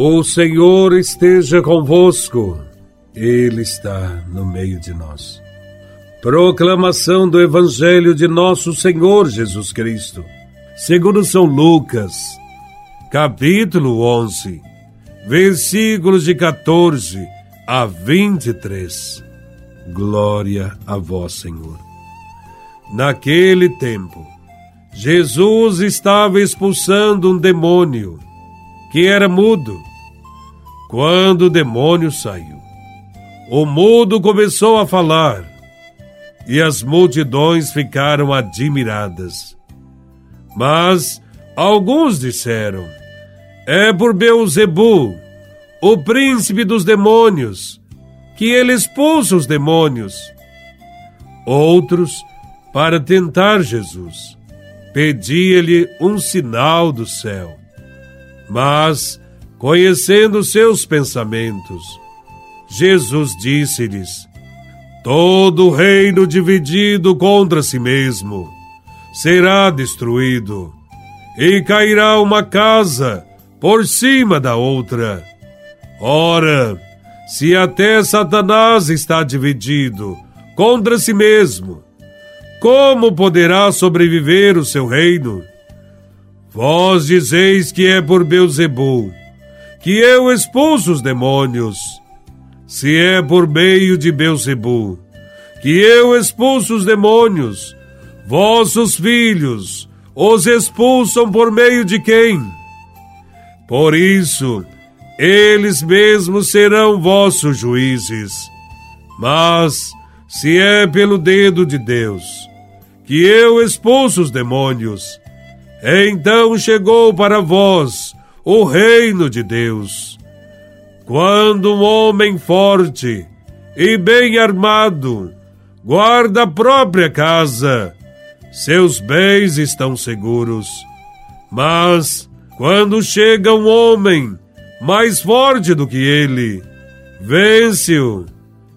O Senhor esteja convosco, Ele está no meio de nós. Proclamação do Evangelho de Nosso Senhor Jesus Cristo, segundo São Lucas, capítulo 11, versículos de 14 a 23. Glória a vós, Senhor. Naquele tempo, Jesus estava expulsando um demônio que era mudo. Quando o demônio saiu, o mudo começou a falar e as multidões ficaram admiradas. Mas alguns disseram: É por Beuzebu, o príncipe dos demônios, que ele expulsa os demônios. Outros, para tentar Jesus, pedia-lhe um sinal do céu. Mas, conhecendo seus pensamentos, Jesus disse-lhes: Todo reino dividido contra si mesmo será destruído, e cairá uma casa por cima da outra. Ora, se até Satanás está dividido contra si mesmo, como poderá sobreviver o seu reino? Vós dizeis que é por Beuzebu que eu expulso os demônios. Se é por meio de Beuzebu que eu expulso os demônios, vossos filhos os expulsam por meio de quem? Por isso, eles mesmos serão vossos juízes. Mas, se é pelo dedo de Deus que eu expulso os demônios, então chegou para vós o reino de Deus. Quando um homem forte e bem armado guarda a própria casa, seus bens estão seguros. Mas quando chega um homem mais forte do que ele, vence-o,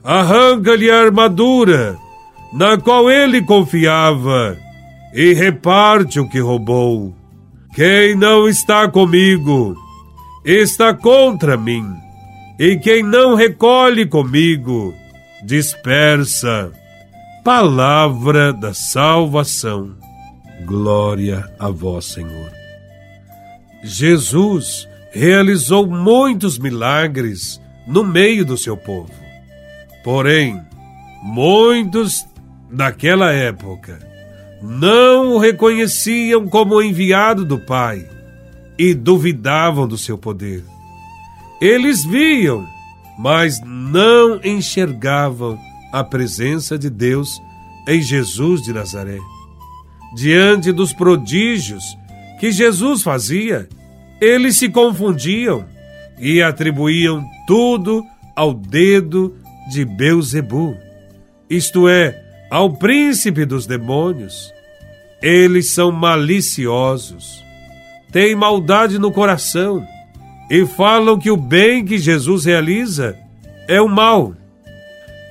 arranca-lhe a armadura na qual ele confiava e reparte o que roubou. Quem não está comigo está contra mim, e quem não recolhe comigo dispersa. Palavra da salvação. Glória a vós, Senhor. Jesus realizou muitos milagres no meio do seu povo. Porém, muitos daquela época não o reconheciam como enviado do Pai e duvidavam do seu poder. Eles viam, mas não enxergavam a presença de Deus em Jesus de Nazaré. Diante dos prodígios que Jesus fazia, eles se confundiam e atribuíam tudo ao dedo de Beuzebu, isto é, ao príncipe dos demônios. Eles são maliciosos, têm maldade no coração e falam que o bem que Jesus realiza é o mal.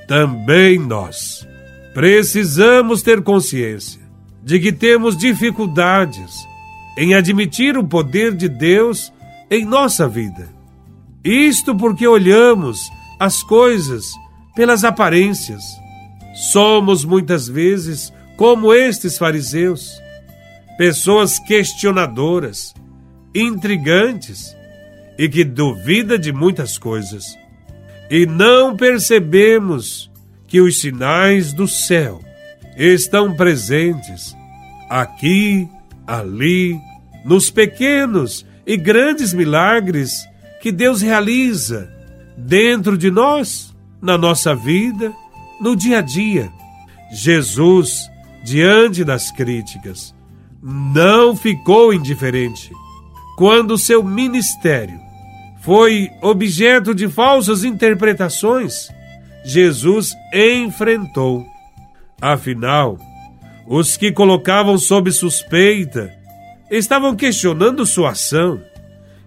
Também nós precisamos ter consciência de que temos dificuldades em admitir o poder de Deus em nossa vida. Isto porque olhamos as coisas pelas aparências Somos muitas vezes como estes fariseus, pessoas questionadoras, intrigantes e que duvida de muitas coisas. E não percebemos que os sinais do céu estão presentes aqui, ali, nos pequenos e grandes milagres que Deus realiza dentro de nós, na nossa vida no dia a dia. Jesus, diante das críticas, não ficou indiferente. Quando seu ministério foi objeto de falsas interpretações, Jesus enfrentou. Afinal, os que colocavam sob suspeita estavam questionando sua ação,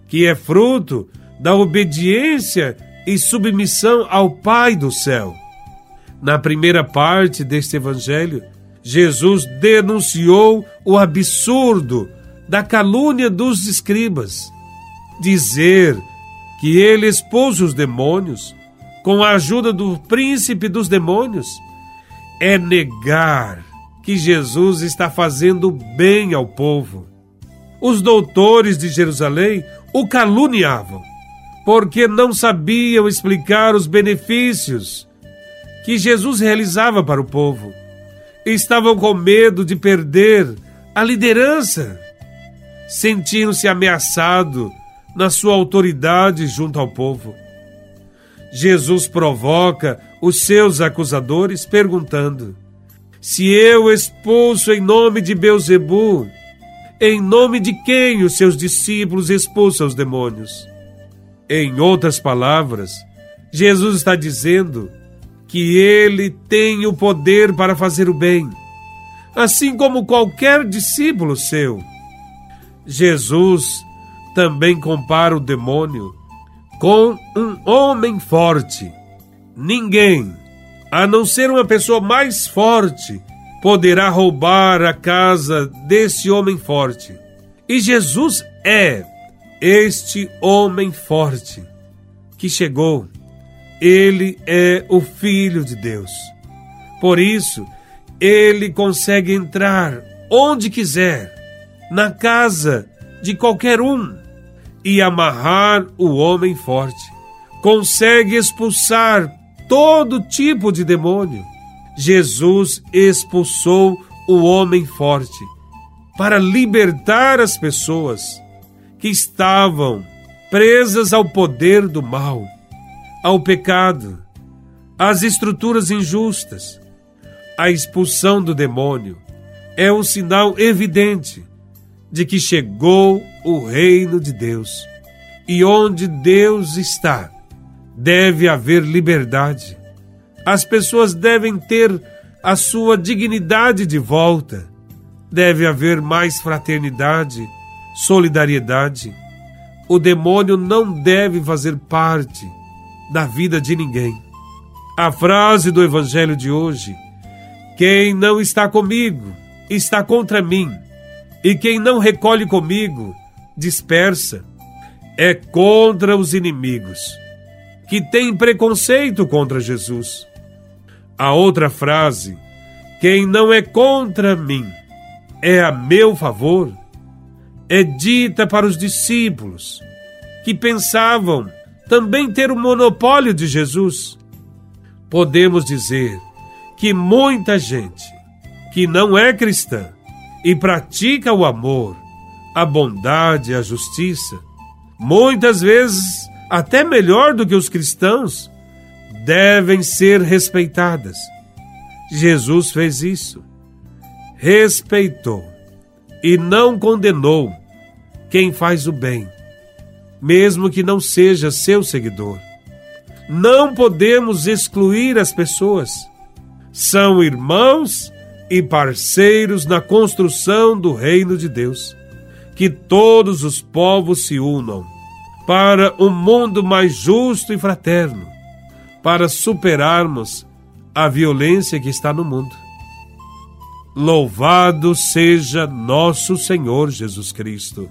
que é fruto da obediência e submissão ao Pai do céu. Na primeira parte deste evangelho, Jesus denunciou o absurdo da calúnia dos escribas. Dizer que ele expulsa os demônios com a ajuda do príncipe dos demônios é negar que Jesus está fazendo bem ao povo. Os doutores de Jerusalém o caluniavam, porque não sabiam explicar os benefícios que Jesus realizava para o povo. Estavam com medo de perder a liderança. Sentiam-se ameaçados na sua autoridade junto ao povo. Jesus provoca os seus acusadores perguntando: Se eu expulso em nome de Beuzebu, em nome de quem os seus discípulos expulsam os demônios? Em outras palavras, Jesus está dizendo que ele tem o poder para fazer o bem, assim como qualquer discípulo seu. Jesus também compara o demônio com um homem forte. Ninguém, a não ser uma pessoa mais forte, poderá roubar a casa desse homem forte. E Jesus é este homem forte que chegou. Ele é o Filho de Deus. Por isso, ele consegue entrar onde quiser, na casa de qualquer um e amarrar o homem forte. Consegue expulsar todo tipo de demônio. Jesus expulsou o homem forte para libertar as pessoas que estavam presas ao poder do mal, ao pecado, às estruturas injustas. A expulsão do demônio é um sinal evidente de que chegou o reino de Deus. E onde Deus está, deve haver liberdade. As pessoas devem ter a sua dignidade de volta. Deve haver mais fraternidade, solidariedade. O demônio não deve fazer parte da vida de ninguém. A frase do evangelho de hoje: Quem não está comigo está contra mim e quem não recolhe comigo, dispersa. É contra os inimigos, que têm preconceito contra Jesus. A outra frase, quem não é contra mim, é a meu favor, é dita para os discípulos, que pensavam também ter o monopólio de Jesus. Podemos dizer que muita gente que não é cristã e pratica o amor, a bondade, a justiça, muitas vezes até melhor do que os cristãos, devem ser respeitadas. Jesus fez isso. Respeitou e não condenou quem faz o bem, mesmo que não seja seu seguidor. Não podemos excluir as pessoas. São irmãos e parceiros na construção do reino de Deus. Que todos os povos se unam para um mundo mais justo e fraterno, para superarmos a violência que está no mundo. Louvado seja nosso Senhor Jesus Cristo,